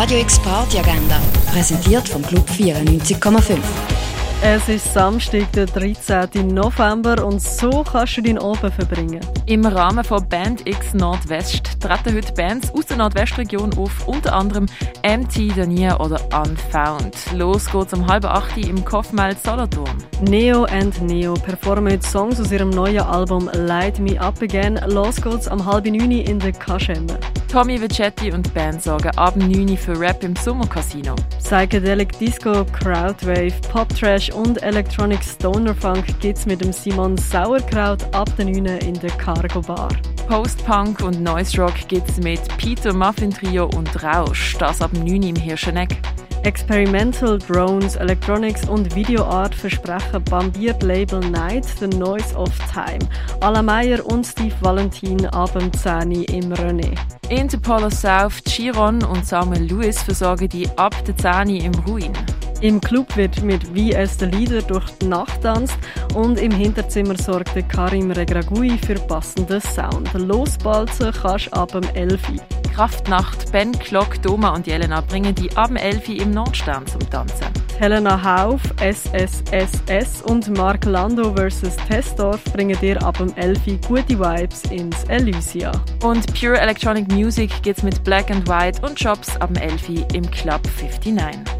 Radio X Party Agenda, präsentiert vom Club 94,5. Es ist Samstag, der 13. November und so kannst du deinen Abend verbringen. Im Rahmen von Band X Nordwest treten heute Bands aus der Nordwestregion auf, unter anderem MT, Dania oder Unfound. Los geht's um halb acht im Kaufmeld Solothurn. Neo and Neo performen heute Songs aus ihrem neuen Album Light Me Up Again. Los geht's um halb neun in der Kaschemme. Tommy Vicetti und Band sorgen ab 9 für Rap im Sommercasino. Psychedelic Disco, Crowdwave, Pop Trash und Electronic Stoner Funk gibt's mit dem Simon Sauerkraut ab den 9 in der Cargo Bar. Post-Punk und Noise Rock gibt's mit Peter Muffin Trio und Rausch, das ab 9 im Hirscheneck. Experimental Drones, Electronics und Videoart versprechen bambiert Label Night The Noise of Time. Alain Meyer und Steve Valentin ab dem 10 im René. Interpol South, Chiron und Samuel Lewis versorgen die ab der 10 im Ruin. Im Club wird mit Wie es der Lieder durch die Nacht tanzt und im Hinterzimmer sorgt Karim Regragui für passenden Sound. Losbalzen kannst du ab dem 11 Kraftnacht, Ben Klock, Doma und Jelena bringen die ab dem 11 im Nordstern zum Tanzen. Helena Hauf, SSSS und Mark Lando vs. Testorf bringen dir ab dem 11 gute Vibes ins Elysia. Und Pure Electronic Music geht's mit Black and White und Jobs ab dem 11 im Club 59.